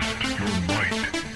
Test your might.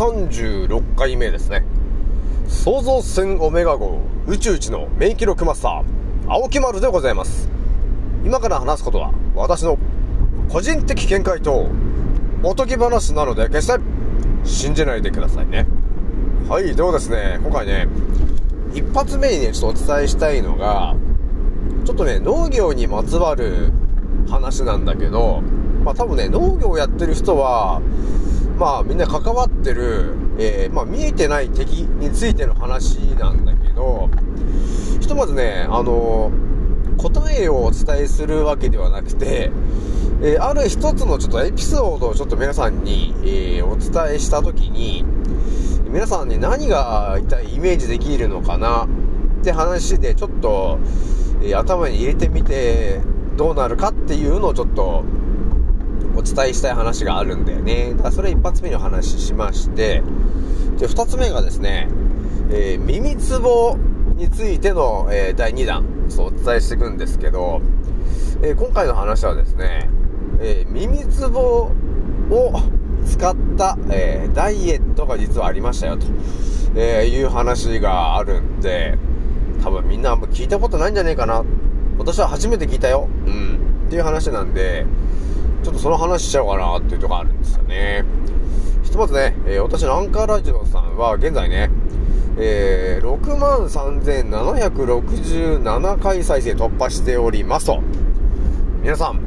36回目ですね。創造船オメガ号宇宙一の免疫力マスター、青木丸でございます。今から話すことは私の個人的見解とおとぎ話なので決して信じないでくださいね。はい、ではですね、今回ね、一発目にね、ちょっとお伝えしたいのが、ちょっとね、農業にまつわる話なんだけど、まあ多分ね、農業をやってる人は、まあみんな関わってる、えーまあ見えてない敵についての話なんだけど、ひとまずね、あの答えをお伝えするわけではなくて、えーある一つのちょっとエピソードをちょっと皆さんに、えお伝えしたときに、皆さんに何が一体イメージできるのかなって話でちょっと、え頭に入れてみてどうなるかっていうのをちょっとお伝えしたい話があるんだよね。だからそれ一発目にお話ししまして、で、二つ目がですね、えー耳つぼについての、えー第2弾、そうお伝えしていくんですけど、えー今回の話はですね、え耳つぼを使った、えダイエットが実はありましたよと、えいう話があるんで、多分みんなあんま聞いたことないんじゃねえかな。私は初めて聞いたよ。うん。っていう話なんで、ちょっとその話しちゃおうかなっていうところあるんですよね。ひとまずね、えー私のアンカーラジオさんは現在ね、えー、63,767回再生突破しておりますと。皆さん、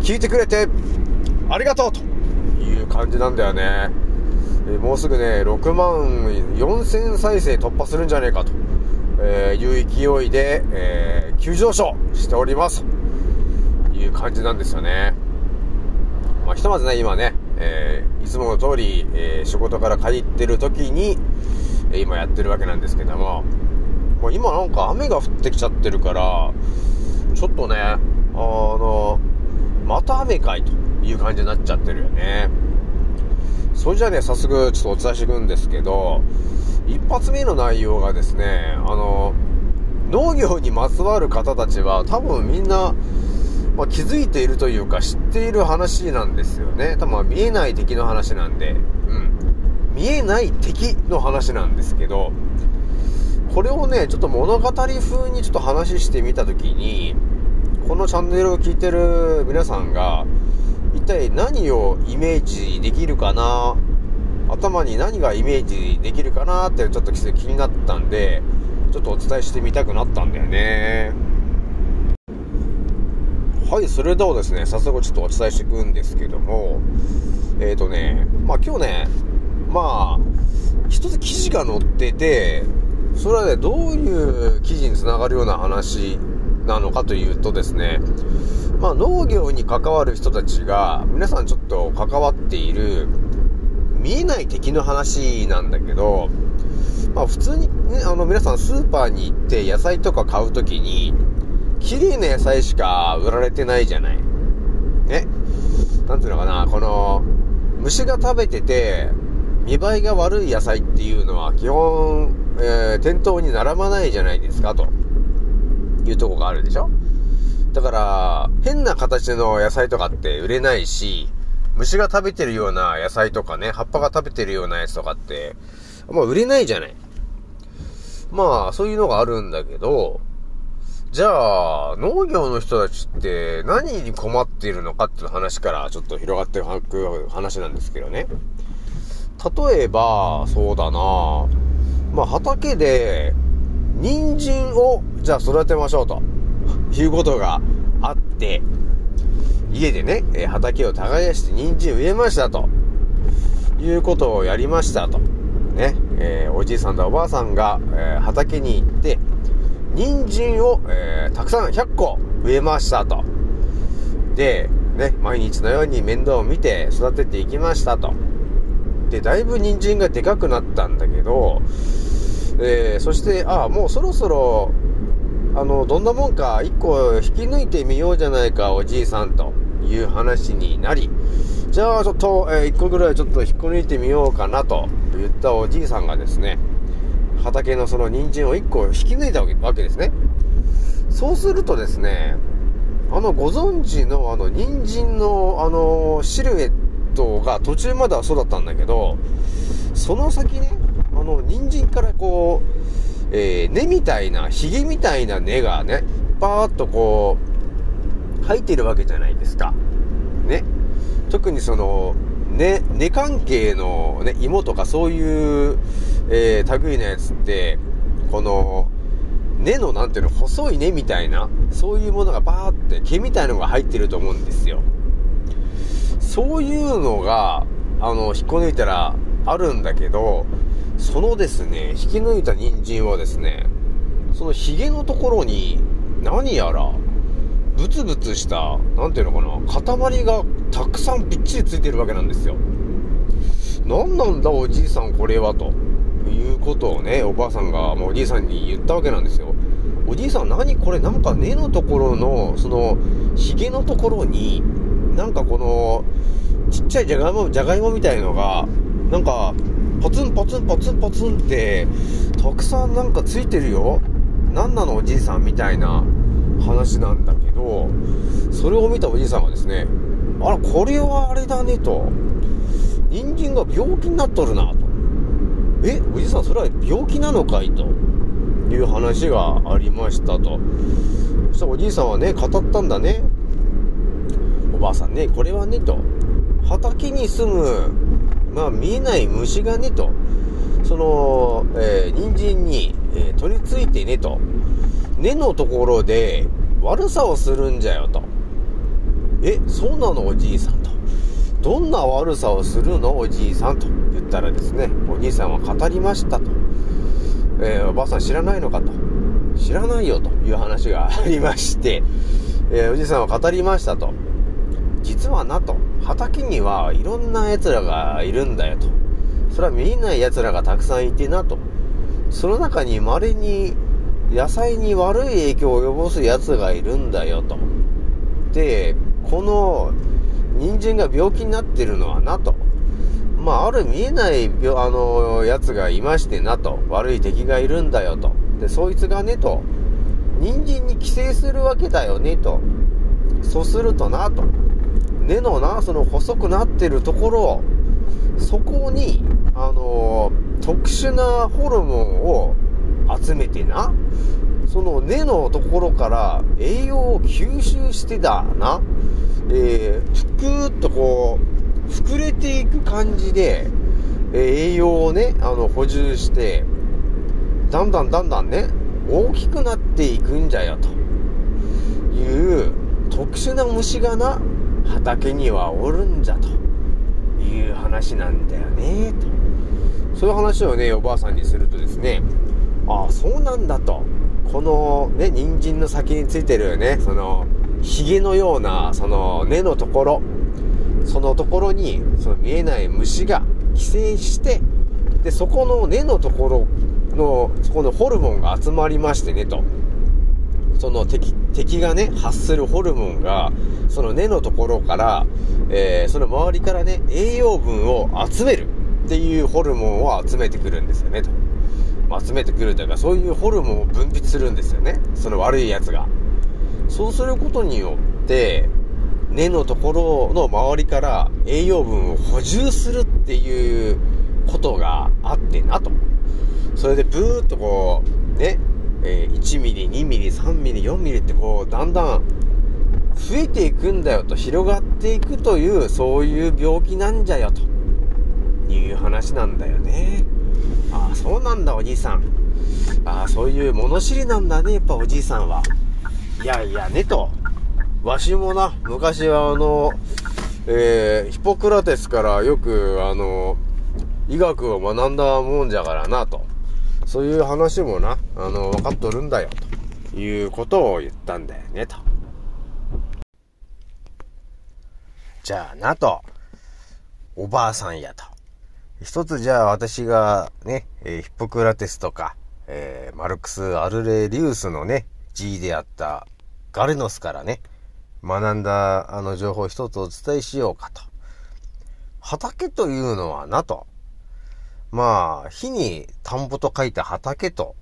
聞いてくれてありがとうという感じなんだよね。えーもうすぐね、6万4000再生突破するんじゃねえかと、えーいう勢いで、えー急上昇しております。という感じなんですよね。ひとまずね、今ね、えーいつもの通り、えー仕事から帰ってる時に、え今やってるわけなんですけども、もう今なんか雨が降ってきちゃってるから、ちょっとね、あの、また雨かいという感じになっちゃってるよね。それじゃあね、早速ちょっとお伝えしていくんですけど、一発目の内容がですね、あの、農業にまつわる方たちは多分みんな、まあ、気づいているというか知っている話なんですよね。多分見えない敵の話なんで、うん。見えない敵の話なんですけど、これをね、ちょっと物語風にちょっと話してみたときに、このチャンネルを聞いてる皆さんが、一体何をイメージできるかな？頭に何がイメージできるかな？ってちょっと気になったんで、ちょっとお伝えしてみたくなったんだよね。はい、それではですね、早速ちょっとお伝えしていくんですけども、え、ー、とね、まあ今日ね、まあ、一つ記事が載ってて、それはね、どういう記事につながるような話なのかというとですね、まあ農業に関わる人たちが、皆さんちょっと関わっている、見えない敵の話なんだけど、まあ普通にね、あの皆さんスーパーに行って野菜とか買うときに、綺麗な野菜しか売られてないじゃない。ね？なんていうのかな、この、虫が食べてて、見栄えが悪い野菜っていうのは基本、えー、店頭に並ばないじゃないですか、というとこがあるでしょ？だから、変な形の野菜とかって売れないし、虫が食べてるような野菜とかね、葉っぱが食べてるようなやつとかって、まあ売れないじゃない。まあ、そういうのがあるんだけど、じゃあ、農業の人たちって何に困っているのかっていう話からちょっと広がっていく話なんですけどね。例えば、そうだなまあ畑で、人参を、じゃあ育てましょうと、いうことがあって、家でね、え畑を耕して人参植えましたと、いうことをやりましたと。ね、えーおじいさんとおばあさんが、えー畑に行って、人参を、えーたくさん100個植えましたと。で、ね、毎日のように面倒を見て育てていきましたと。で、だいぶ人参がでかくなったんだけど、えーそして、ああ、もうそろそろ、あの、どんなもんか1個引き抜いてみようじゃないか、おじいさんという話になり、じゃあちょっと、え1個ぐらいちょっと引っこ抜いてみようかなと言ったおじいさんがですね、畑のその人参を1個引き抜いたわけですね。そうするとですね、あの、ご存知のあの、人参のあの、シルエットが途中まではそうだったんだけど、その先ね、あの、人参からこう、えー根みたいな、ヒゲみたいな根がね、パーッとこう、生えているわけじゃないですか。ね。特にその、根、根関係のね、芋とかそういう、えー、類のやつって、この、根のなんていうの、細い根みたいな、そういうものがバーって毛みたいのが入ってると思うんですよ。そういうのが、あの、引っこ抜いたらあるんだけど、そのですね、引き抜いた人参はですね、そのヒゲのところに、何やら、ブツブツした、なんていうのかな、塊がたくさんびっちりついてるわけなんですよ。何なんだおじいさんこれはと。いうことをね、おばあさんがもうおじいさんに言ったわけなんですよ。おじいさん何これなんか根のところの、その、ヒゲのところに、なんかこの、ちっちゃいじゃがいも、じゃがいもみたいのが、なんか、ポツンポツンポツンポツンって、たくさんなんかついてるよ。なんなのおじいさんみたいな話なんだけど、それを見たおじいさんはですね、あら、これはあれだねと。人参が病気になっとるなと。え、おじいさんそれは病気なのかいという話がありましたと。そしたらおじいさんはね、語ったんだね。おばあさんね、これはねと。畑に住む、まあ見えない虫がねと。その、えー人参に、えー取り付いてねと。根のところで悪さをするんじゃよと。え、そうなのおじいさんと。どんな悪さをするのおじいさんと言ったらですね、おじいさんは語りましたと。えーおばあさん知らないのかと。知らないよという話がありまして、えーおじいさんは語りましたと。実はなと、畑にはいろんな奴らがいるんだよと。それは見えない奴らがたくさんいてなと。その中に稀に野菜に悪い影響を及ぼす奴がいるんだよと。で、この人参が病気になってるのはなと。まあ、ある見えない病、あの、やつがいましてなと。悪い敵がいるんだよと。で、そいつがねと。人参に寄生するわけだよねと。そうするとなと。根のな、その細くなってるところ、そこに、あの特殊なホルモンを集めてな、その根のところから栄養を吸収してだな、えー、ぷくーっとこう、膨れていく感じで、え栄養をね、あの、補充して、だんだんだんだんね、大きくなっていくんじゃよ、という特殊な虫がな、畑にはおるんじゃ、という話なんだよね、と。そういう話をね、おばあさんにするとですね、ああ、そうなんだと。このね、人参の先についてるね、その、髭のような、その根のところ、そのところに、その見えない虫が寄生して、で、そこの根のところの、そこのホルモンが集まりましてね、と。その敵、敵がね、発するホルモンが、その根のところから、えーその周りからね、栄養分を集めるっていうホルモンを集めてくるんですよね、と。集めてくるというか、そういうホルモンを分泌するんですよね。その悪いやつが。そうすることによって、根のところの周りから栄養分を補充するっていうことがあってなと。それでブーっとこう、ね、え1ミリ、2ミリ、3ミリ、4ミリってこう、だんだん増えていくんだよと、広がっていくという、そういう病気なんじゃよと、いう話なんだよね。ああ、そうなんだ、おじいさん。ああ、そういう物知りなんだね、やっぱおじいさんは。いやいやね、と。わしもな、昔はあの、えー、ヒポクラテスからよく、あの、医学を学んだもんじゃからな、と。そういう話もな、あの、分かっとるんだよ、ということを言ったんだよね、と。じゃあな、と。おばあさんやと。一つじゃあ私がね、えーヒポクラテスとか、えーマルクス・アルレリウスのね、G であったガレノスからね、学んだあの情報一つお伝えしようかと。畑というのはなと。まあ、火に田んぼと書いて畑と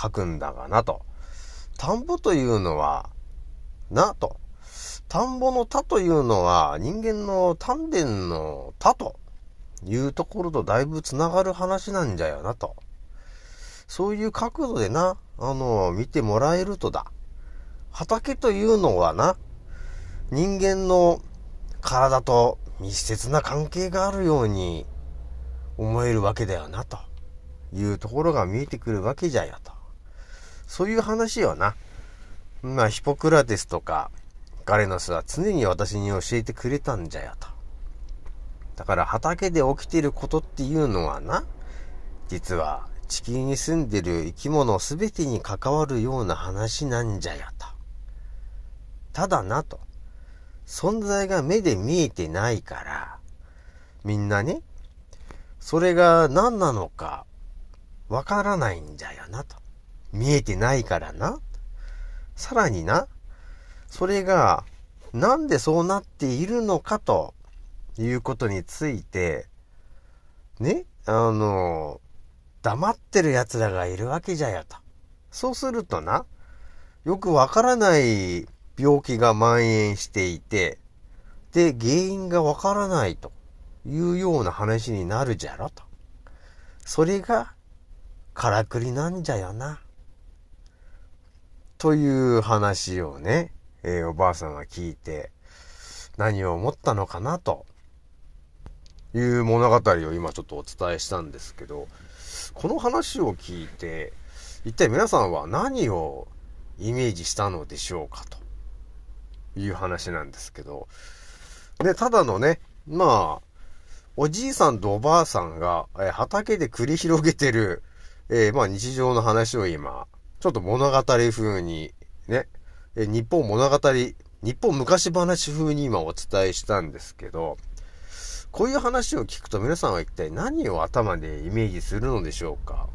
書くんだがなと。田んぼというのは、なと。田んぼの田というのは人間の丹田の田というところとだいぶつながる話なんじゃよなと。そういう角度でな、あの、見てもらえるとだ。畑というのはな、人間の体と密接な関係があるように思えるわけだよな、というところが見えてくるわけじゃよと。そういう話よな。まあ、ヒポクラテスとか、ガレノスは常に私に教えてくれたんじゃよと。だから畑で起きてることっていうのはな、実は地球に住んでる生き物すべてに関わるような話なんじゃよと。ただなと。存在が目で見えてないから、みんなね、それが何なのかわからないんじゃよなと。見えてないからな。さらにな、それがなんでそうなっているのかということについて、ね、あの、黙ってる奴らがいるわけじゃよと。そうするとな、よくわからない病気が蔓延していて、で、原因がわからないというような話になるじゃろと。それが、からくりなんじゃよな。という話をね、えーおばあさんが聞いて、何を思ったのかなという物語を今ちょっとお伝えしたんですけど、この話を聞いて、一体皆さんは何をイメージしたのでしょうかと。いう話なんですけど、で、ただのね、まあ、おじいさんとおばあさんが、え畑で繰り広げてる、えーまあ日常の話を今、ちょっと物語風に、ね、え日本物語、日本昔話風に今お伝えしたんですけど、こういう話を聞くと皆さんは一体何を頭でイメージするのでしょうか？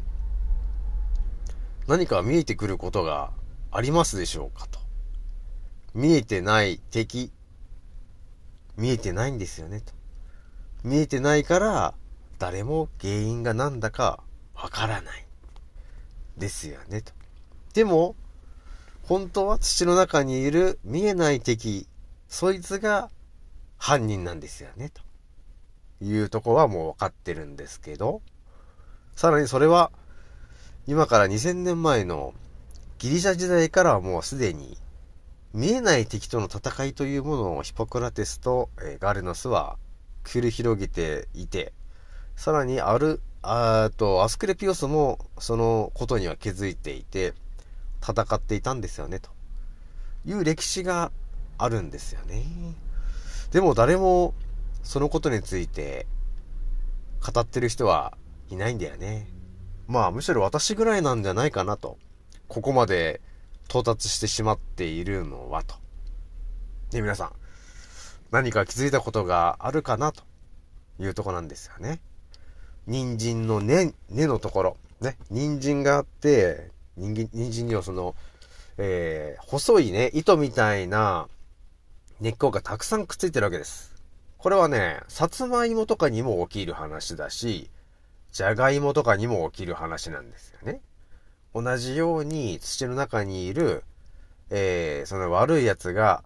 何か見えてくることがありますでしょうかと。見えてない敵。見えてないんですよねと。見えてないから、誰も原因が何だかわからない。ですよねと。でも、本当は土の中にいる見えない敵、そいつが犯人なんですよねと。いうとこはもう分かってるんですけど、さらにそれは、今から2000年前のギリシャ時代からはもうすでに見えない敵との戦いというものをヒポクラテスと、ガレノスは繰り広げていて、さらにある、あと、アスクレピオスもそのことには気づいていて、戦っていたんですよね、という歴史があるんですよね。でも誰もそのことについて語ってる人はいないんだよね。まあむしろ私ぐらいなんじゃないかなと。ここまで到達してしまっているのはと。で、皆さん、何か気づいたことがあるかなというとこなんですよね。人参の根、根のところ。ね。人参があって、人参、人参にはその、えー、細いね、糸みたいな根っこがたくさんくっついてるわけです。これはね、さつまいもとかにも起きる話だし、じゃがいもとかにも起きる話なんですよね。同じように土の中にいる、えー、その悪い奴が、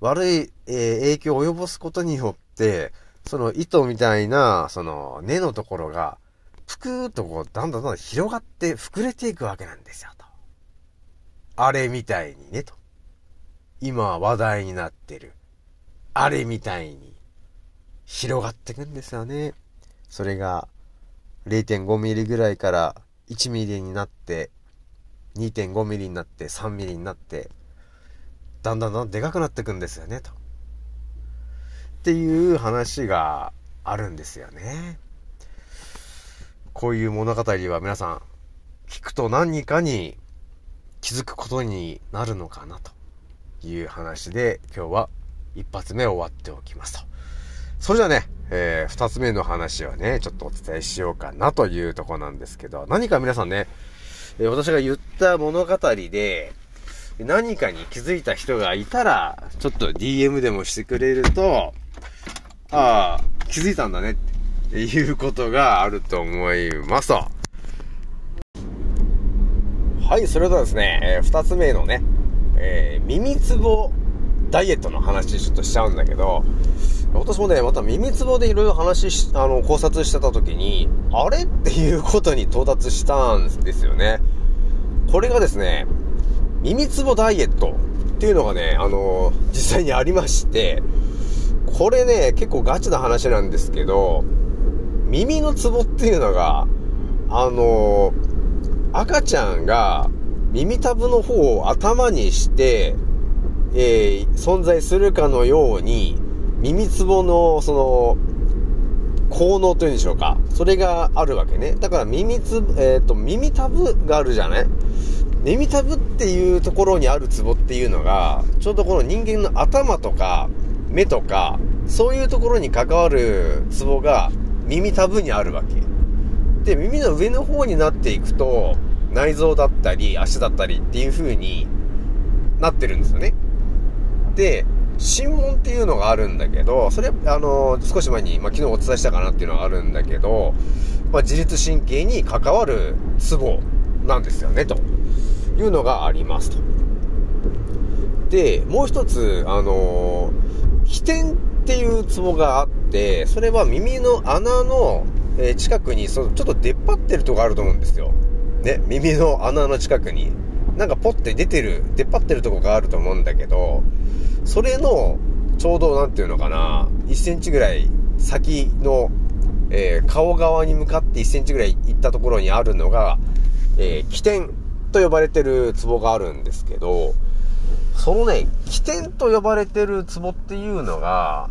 悪い、えー影響を及ぼすことによって、その糸みたいな、その根のところが、ぷくーっとこう、だんだんだんだん広がって膨れていくわけなんですよ、とあれみたいにね、と。今話題になってる、あれみたいに広がってくんですよね。それが0.5ミリぐらいから1ミリになって、2.5ミリになって、3ミリになって、だんだんだんでかくなっていくんですよね、と。っていう話があるんですよね。こういう物語は皆さん、聞くと何かに気づくことになるのかなという話で今日は一発目終わっておきますと。それじゃあね、えー、二つ目の話をね、ちょっとお伝えしようかなというとこなんですけど、何か皆さんね、えー私が言った物語で、何かに気づいた人がいたら、ちょっと DM でもしてくれると、ああ、気づいたんだねっていうことがあると思いますと。はい、それではですね、えー二つ目のね、えー耳つぼダイエットの話ちょっとしちゃうんだけど、私もね、また耳つぼでいろいろ話し、あの、考察してた時に、あれっていうことに到達したんですよね。これがですね、耳つぼダイエットっていうのがね、あの、実際にありまして、これね、結構ガチな話なんですけど、耳のツボっていうのが、あの、赤ちゃんが耳たぶの方を頭にして、えー存在するかのように、耳つぼの、その、効能というんでしょうか。それがあるわけね。だから耳つぶ、えっ、と、耳たぶがあるじゃない？耳たぶっていうところにあるツボっていうのが、ちょうどこの人間の頭とか、目とか、そういうところに関わるツボが耳たぶにあるわけ。で、耳の上の方になっていくと、内臓だったり、足だったりっていう風になってるんですよね。で、心門っていうのがあるんだけど、それ、あの、少し前に、まあ、昨日お伝えしたかなっていうのがあるんだけど、まあ、自律神経に関わるツボなんですよね、というのがありますと。で、もう一つ、あの、起点っていうツボがあって、それは耳の穴の、え近くに、そのちょっと出っ張ってるとこあると思うんですよ。ね、耳の穴の近くに。なんかポッて出てる、出っ張ってるとこがあると思うんだけど、それの、ちょうどなんていうのかな、1センチぐらい先の、えー顔側に向かって1センチぐらい行ったところにあるのが、えー起点と呼ばれてるツボがあるんですけど、そのね、起点と呼ばれてるツボっていうのが、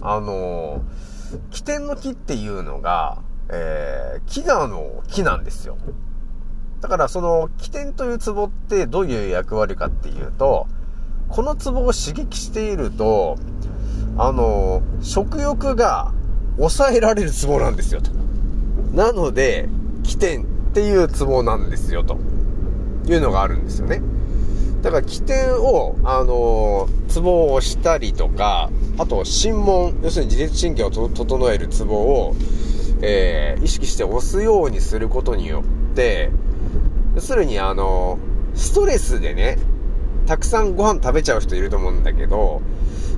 あのー起点の木っていうのが、えー、木がの木なんですよ。だからその起点というツボってどういう役割かっていうと、このツボを刺激していると、あの、食欲が抑えられるツボなんですよと。なので、起点っていうツボなんですよと。いうのがあるんですよね。だから起点を、あのツボを押したりとか、あと心門、要するに自律神経を整えるツボを、えー意識して押すようにすることによって、要するにあのストレスでね、たくさんご飯食べちゃう人いると思うんだけど、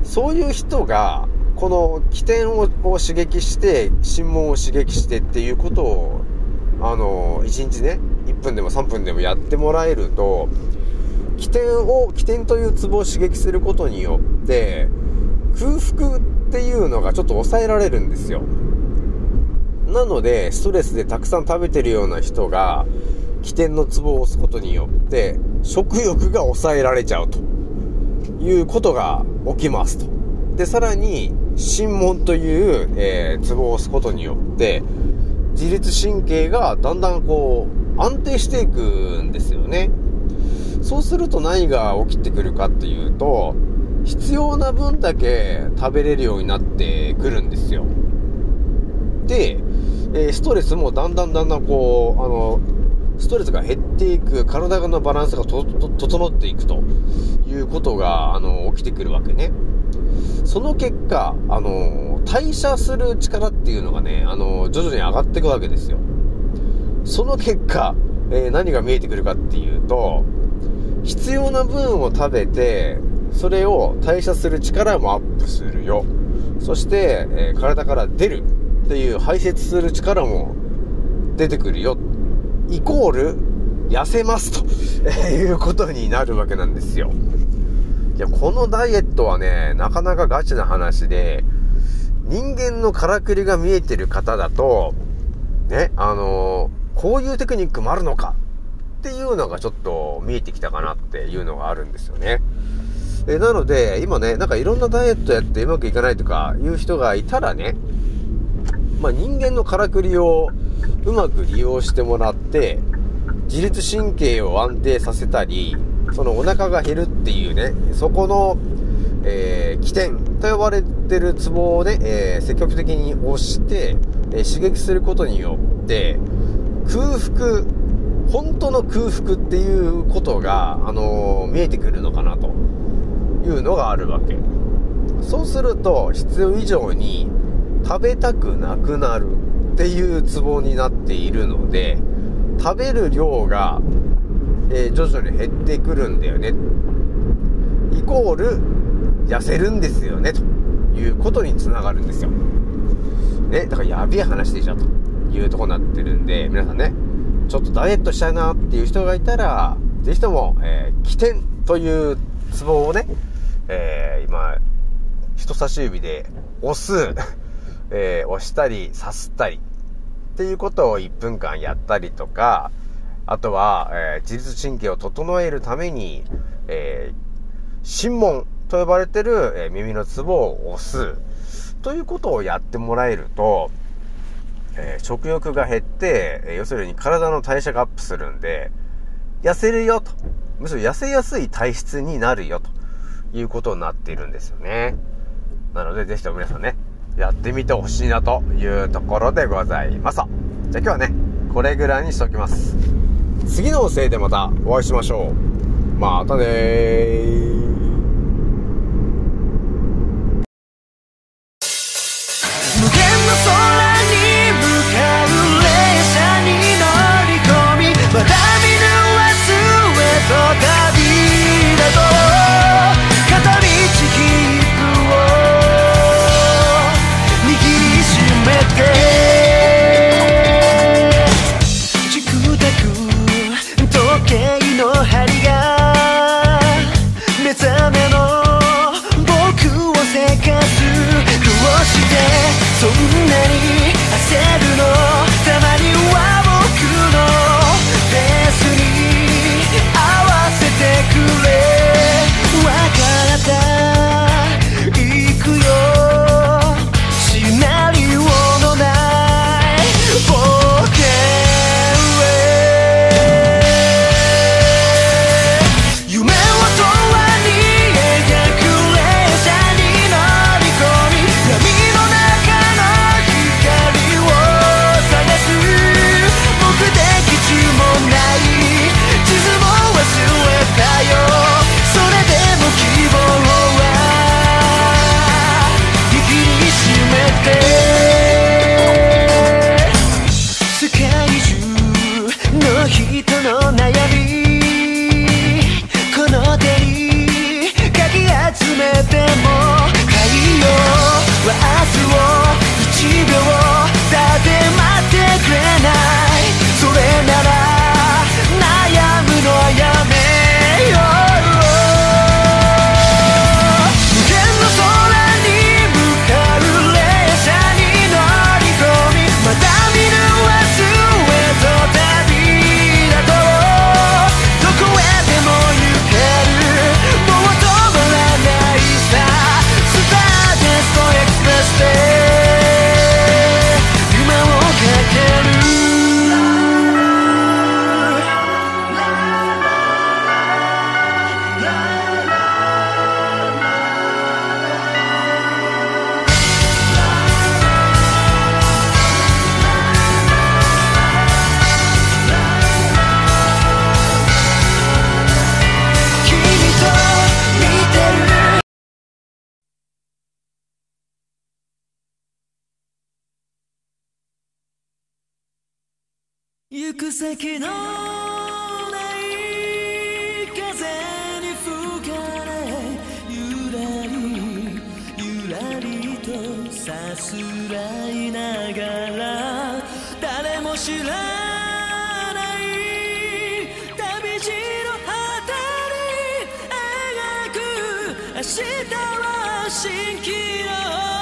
そういう人が、この起点を刺激して、心門を刺激してっていうことを、あの、1日ね、1分でも3分でもやってもらえると、起点を、起点というツボを刺激することによって、空腹っていうのがちょっと抑えられるんですよ。なので、ストレスでたくさん食べてるような人が、起点のツボを押すことによって、食欲が抑えられちゃうということが起きますと。で、さらに、心門という、えー、ツボを押すことによって、自律神経がだんだんこう、安定していくんですよね。そうすると何が起きてくるかっていうと、必要な分だけ食べれるようになってくるんですよ。で、えーストレスもだんだんだんだんこう、あの、ストレスが減っていく、体のバランスが整っていくということが、あの、起きてくるわけね。その結果、あの、代謝する力っていうのがね、あの、徐々に上がっていくわけですよ。その結果、えー何が見えてくるかっていうと、必要な分を食べて、それを代謝する力もアップするよ。そして、えー体から出るっていう排泄する力も出てくるよ。イコール、痩せますと、いうことになるわけなんですよ。いや、このダイエットはね、なかなかガチな話で、人間のからくりが見えてる方だと、ね、あのーこういうテクニックもあるのかっていうのがちょっと見えてきたかなっていうのがあるんですよね。えなので、今ね、なんかいろんなダイエットやってうまくいかないとかいう人がいたらね、まあ、人間のからくりをうまく利用してもらって、自律神経を安定させたり、そのお腹が減るっていうね、そこの、えー起点と呼ばれてるツボをね、えー積極的に押して、えー刺激することによって、空腹、本当の空腹っていうことが、あの見えてくるのかなというのがあるわけ。そうすると、必要以上に食べたくなくなるっていうツボになっているので、食べる量が、えー徐々に減ってくるんだよね。イコール、痩せるんですよね、ということにつながるんですよ。ね、だからやべえ話でしょ、というとこになってるんで、皆さんね、ちょっとダイエットしたいなっていう人がいたら、ぜひとも、えー起点というツボをね、えー今、人差し指で押す、えー押したり、さすったり、っていうことを1分間やったりとか、あとは、えー自律神経を整えるために、えー心門と呼ばれてる、えー耳のツボを押す、ということをやってもらえると、え食欲が減って、え要するに体の代謝がアップするんで、痩せるよと。むしろ痩せやすい体質になるよということになっているんですよね。なので、ぜひとも皆さんね、やってみてほしいなというところでございます。じゃあ今日はね、これぐらいにしておきます。次のせいでまたお会いしましょう。またねー。く先のない風に吹かれゆらりゆらりとさすらいながら誰も知らない旅路の果てに描く明日は新規の